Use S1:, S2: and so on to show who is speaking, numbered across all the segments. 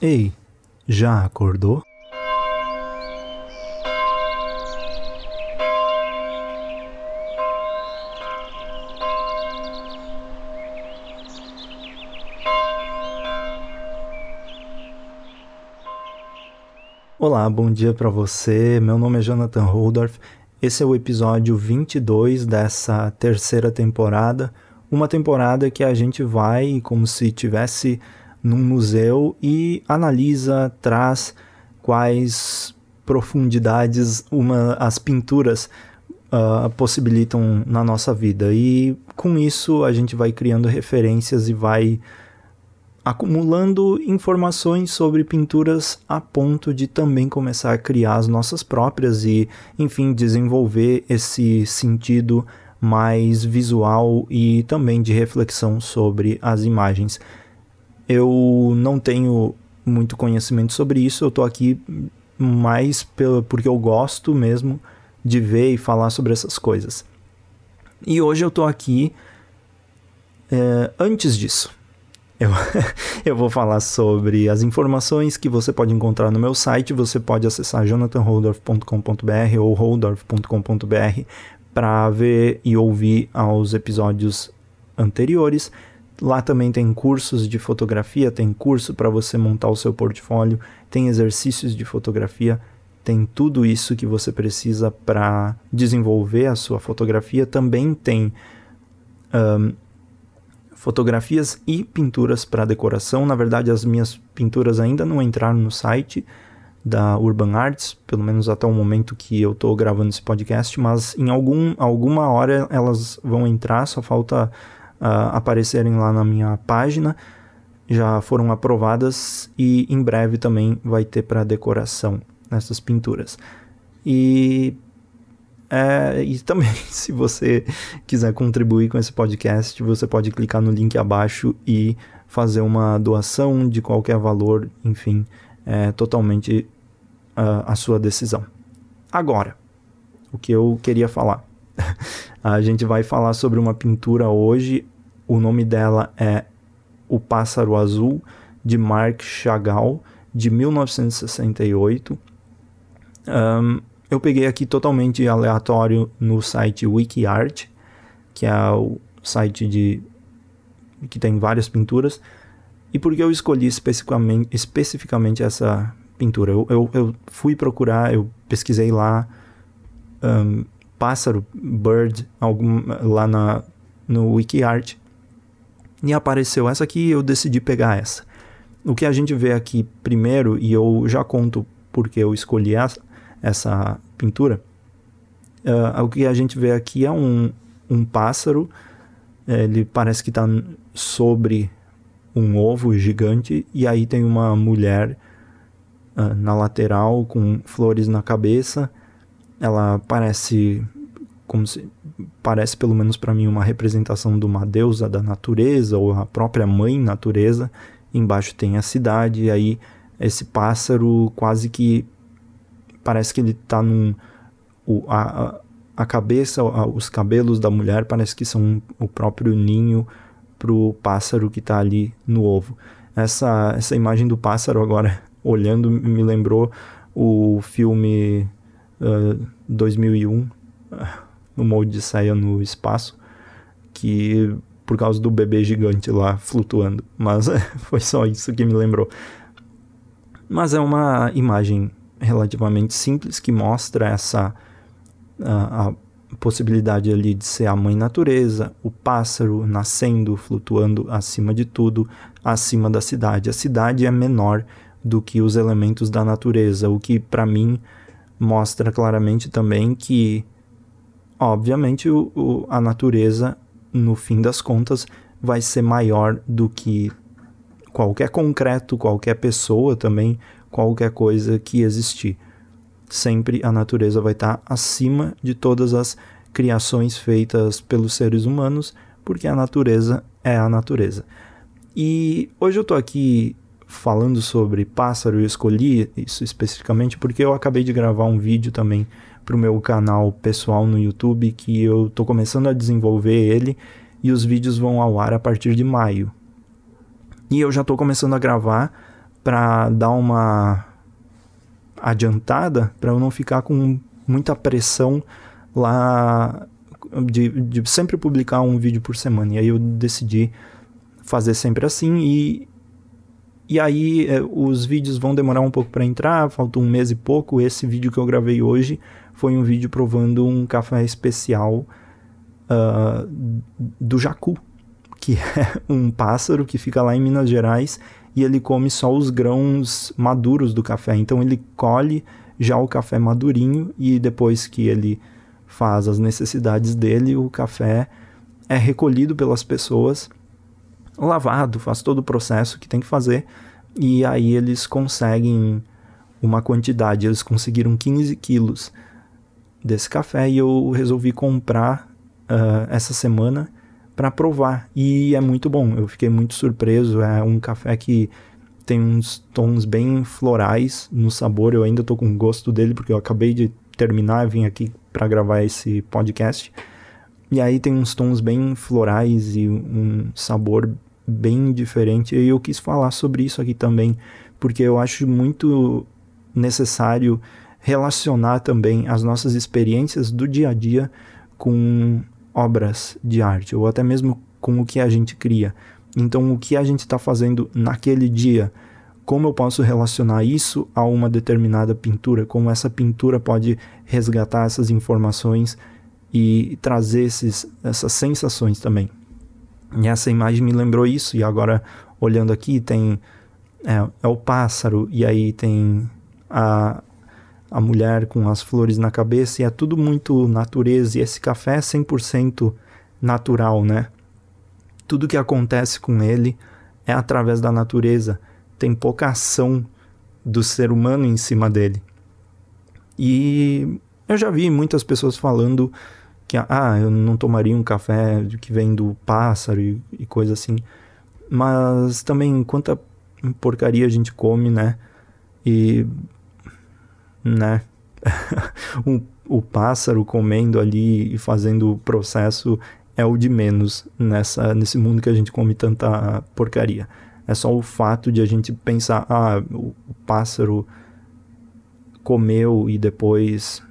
S1: Ei, já acordou? Olá, bom dia para você. Meu nome é Jonathan Holdorf. Esse é o episódio 22 dessa terceira temporada, uma temporada que a gente vai como se tivesse num museu e analisa, traz quais profundidades uma, as pinturas uh, possibilitam na nossa vida. E com isso a gente vai criando referências e vai acumulando informações sobre pinturas a ponto de também começar a criar as nossas próprias e, enfim, desenvolver esse sentido mais visual e também de reflexão sobre as imagens. Eu não tenho muito conhecimento sobre isso, eu tô aqui mais pelo, porque eu gosto mesmo de ver e falar sobre essas coisas. E hoje eu tô aqui é, antes disso. Eu, eu vou falar sobre as informações que você pode encontrar no meu site. Você pode acessar jonathanholdorf.com.br ou holdorf.com.br para ver e ouvir aos episódios anteriores. Lá também tem cursos de fotografia, tem curso para você montar o seu portfólio, tem exercícios de fotografia, tem tudo isso que você precisa para desenvolver a sua fotografia. Também tem um, fotografias e pinturas para decoração. Na verdade, as minhas pinturas ainda não entraram no site da Urban Arts, pelo menos até o momento que eu estou gravando esse podcast, mas em algum, alguma hora elas vão entrar, só falta uh, aparecerem lá na minha página. Já foram aprovadas e em breve também vai ter para decoração nessas pinturas. E, é, e também, se você quiser contribuir com esse podcast, você pode clicar no link abaixo e fazer uma doação de qualquer valor, enfim, é totalmente uh, a sua decisão. Agora, o que eu queria falar. A gente vai falar sobre uma pintura hoje. O nome dela é O Pássaro Azul, de Marc Chagall, de 1968. Um, eu peguei aqui totalmente aleatório no site WikiArt, que é o site de que tem várias pinturas. E por que eu escolhi especificamente, especificamente essa pintura? Eu, eu, eu fui procurar, eu pesquisei lá um, pássaro, bird, algum, lá na, no WikiArt. E apareceu essa aqui eu decidi pegar essa. O que a gente vê aqui primeiro, e eu já conto porque eu escolhi essa, essa pintura, uh, o que a gente vê aqui é um, um pássaro, ele parece que está sobre um ovo gigante, e aí tem uma mulher uh, na lateral com flores na cabeça, ela parece como se parece pelo menos para mim uma representação de uma deusa da natureza ou a própria mãe natureza. Embaixo tem a cidade e aí esse pássaro quase que parece que ele está num o, a, a cabeça, os cabelos da mulher parece que são o próprio ninho pro pássaro que está ali no ovo. Essa essa imagem do pássaro agora olhando me lembrou o filme uh, 2001, no molde de saia no espaço, que por causa do bebê gigante lá flutuando. Mas foi só isso que me lembrou. Mas é uma imagem relativamente simples que mostra essa a, a possibilidade ali de ser a mãe natureza, o pássaro nascendo, flutuando acima de tudo, acima da cidade. A cidade é menor do que os elementos da natureza, o que para mim mostra claramente também que, obviamente, o, o, a natureza, no fim das contas, vai ser maior do que qualquer concreto, qualquer pessoa também, qualquer coisa que existir. Sempre a natureza vai estar acima de todas as criações feitas pelos seres humanos, porque a natureza é a natureza. E hoje eu estou aqui falando sobre pássaro, eu escolhi isso especificamente porque eu acabei de gravar um vídeo também para o meu canal pessoal no YouTube que eu estou começando a desenvolver ele e os vídeos vão ao ar a partir de maio. E eu já estou começando a gravar para dar uma adiantada, para eu não ficar com muita pressão lá de, de sempre publicar um vídeo por semana. E aí eu decidi fazer sempre assim e e aí é, os vídeos vão demorar um pouco para entrar, falta um mês e pouco. Esse vídeo que eu gravei hoje foi um vídeo provando um café especial uh, do jacu, que é um pássaro que fica lá em Minas Gerais e ele come só os grãos maduros do café. Então ele colhe já o café madurinho e depois que ele faz as necessidades dele, o café é recolhido pelas pessoas, lavado, faz todo o processo que tem que fazer, e aí eles conseguem uma quantidade, eles conseguiram 15 quilos desse café e eu resolvi comprar uh, essa semana para provar e é muito bom. Eu fiquei muito surpreso. É um café que tem uns tons bem florais no sabor. Eu ainda tô com gosto dele porque eu acabei de terminar e vim aqui para gravar esse podcast. E aí tem uns tons bem florais e um sabor bem diferente. E eu quis falar sobre isso aqui também, porque eu acho muito necessário relacionar também as nossas experiências do dia a dia com obras de arte, ou até mesmo com o que a gente cria. Então, o que a gente está fazendo naquele dia, como eu posso relacionar isso a uma determinada pintura, como essa pintura pode resgatar essas informações e trazer esses, essas sensações também. E essa imagem me lembrou isso, e agora olhando aqui tem é, é o pássaro, e aí tem a, a mulher com as flores na cabeça, e é tudo muito natureza, e esse café é 100% natural, né? Tudo que acontece com ele é através da natureza tem pouca ação do ser humano em cima dele. E eu já vi muitas pessoas falando que ah, eu não tomaria um café que vem do pássaro e, e coisa assim. Mas também quanta porcaria a gente come, né? E né? o, o pássaro comendo ali e fazendo o processo é o de menos nessa nesse mundo que a gente come tanta porcaria. É só o fato de a gente pensar, ah, o, o pássaro comeu e depois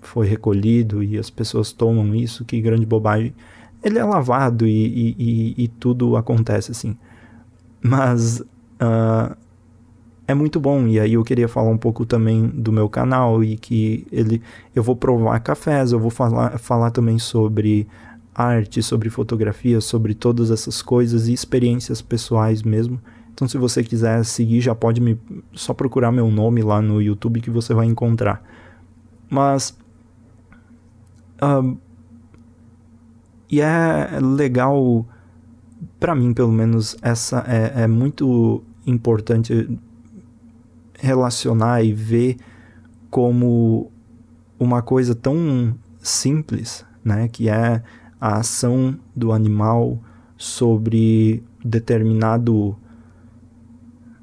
S1: foi recolhido e as pessoas tomam isso, que grande bobagem. Ele é lavado e, e, e, e tudo acontece assim. Mas uh, é muito bom. E aí eu queria falar um pouco também do meu canal e que ele eu vou provar cafés, eu vou falar, falar também sobre arte, sobre fotografia, sobre todas essas coisas e experiências pessoais mesmo. Então, se você quiser seguir, já pode me só procurar meu nome lá no YouTube que você vai encontrar. Mas uh, e é legal para mim, pelo menos, essa é, é muito importante relacionar e ver como uma coisa tão simples, né, que é a ação do animal sobre determinado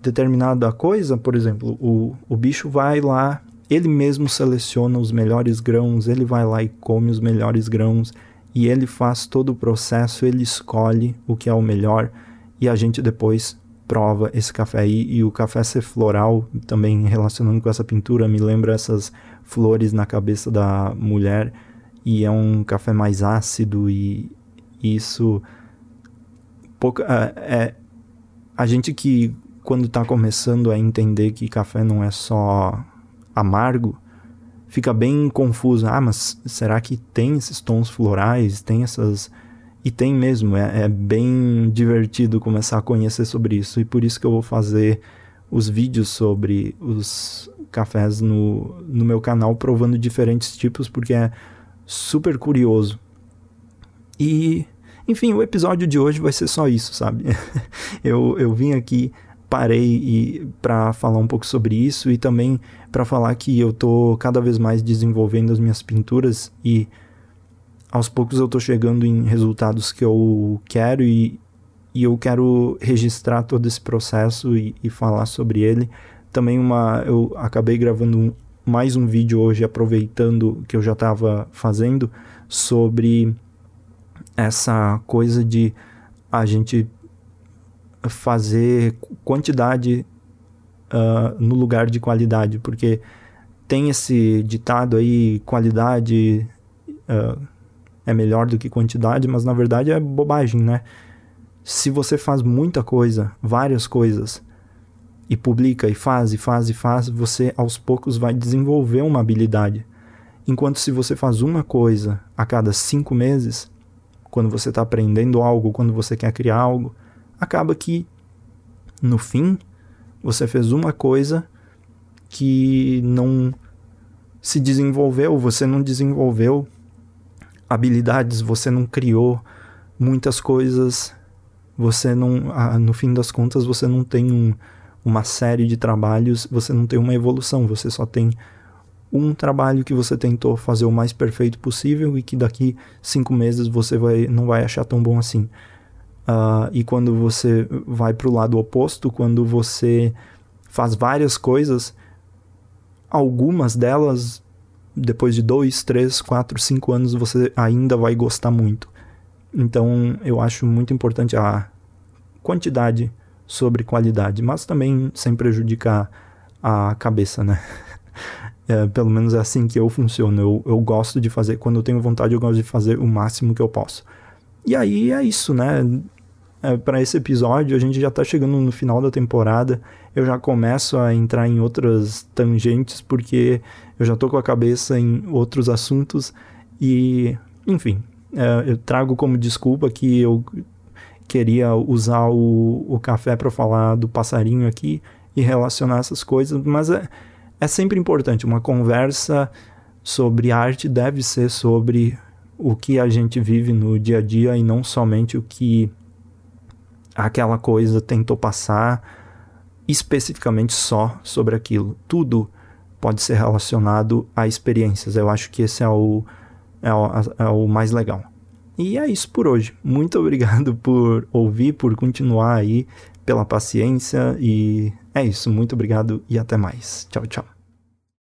S1: determinada coisa, por exemplo, o, o bicho vai lá, ele mesmo seleciona os melhores grãos, ele vai lá e come os melhores grãos e ele faz todo o processo, ele escolhe o que é o melhor e a gente depois prova esse café aí. E o café ser floral também relacionando com essa pintura me lembra essas flores na cabeça da mulher e é um café mais ácido e isso pouca é, é a gente que quando está começando a entender que café não é só amargo fica bem confuso ah mas será que tem esses tons florais tem essas e tem mesmo é, é bem divertido começar a conhecer sobre isso e por isso que eu vou fazer os vídeos sobre os cafés no, no meu canal provando diferentes tipos porque é super curioso. E, enfim, o episódio de hoje vai ser só isso, sabe? eu, eu vim aqui, parei para falar um pouco sobre isso e também para falar que eu tô cada vez mais desenvolvendo as minhas pinturas e aos poucos eu tô chegando em resultados que eu quero e, e eu quero registrar todo esse processo e, e falar sobre ele. Também uma eu acabei gravando um, mais um vídeo hoje aproveitando que eu já estava fazendo sobre essa coisa de a gente fazer quantidade uh, no lugar de qualidade, porque tem esse ditado aí, qualidade uh, é melhor do que quantidade, mas na verdade é bobagem, né? Se você faz muita coisa, várias coisas, e publica e faz e faz e faz, você aos poucos vai desenvolver uma habilidade. Enquanto se você faz uma coisa a cada cinco meses, quando você está aprendendo algo, quando você quer criar algo, acaba que no fim você fez uma coisa que não se desenvolveu, você não desenvolveu habilidades, você não criou muitas coisas, você não, ah, no fim das contas, você não tem um, uma série de trabalhos, você não tem uma evolução, você só tem um trabalho que você tentou fazer o mais perfeito possível e que daqui cinco meses você vai, não vai achar tão bom assim. Uh, e quando você vai para o lado oposto, quando você faz várias coisas, algumas delas, depois de dois, três, quatro, cinco anos, você ainda vai gostar muito. Então, eu acho muito importante a quantidade sobre qualidade, mas também sem prejudicar a cabeça, né? É, pelo menos é assim que eu funciono. Eu, eu gosto de fazer, quando eu tenho vontade, eu gosto de fazer o máximo que eu posso. E aí é isso, né? É, para esse episódio, a gente já tá chegando no final da temporada. Eu já começo a entrar em outras tangentes, porque eu já tô com a cabeça em outros assuntos. E, enfim, é, eu trago como desculpa que eu queria usar o, o café para falar do passarinho aqui e relacionar essas coisas, mas é, é sempre importante. Uma conversa sobre arte deve ser sobre o que a gente vive no dia a dia e não somente o que aquela coisa tentou passar especificamente só sobre aquilo. Tudo pode ser relacionado a experiências. Eu acho que esse é o, é o, é o mais legal. E é isso por hoje. Muito obrigado por ouvir, por continuar aí, pela paciência. E é isso. Muito obrigado e até mais. Tchau, tchau.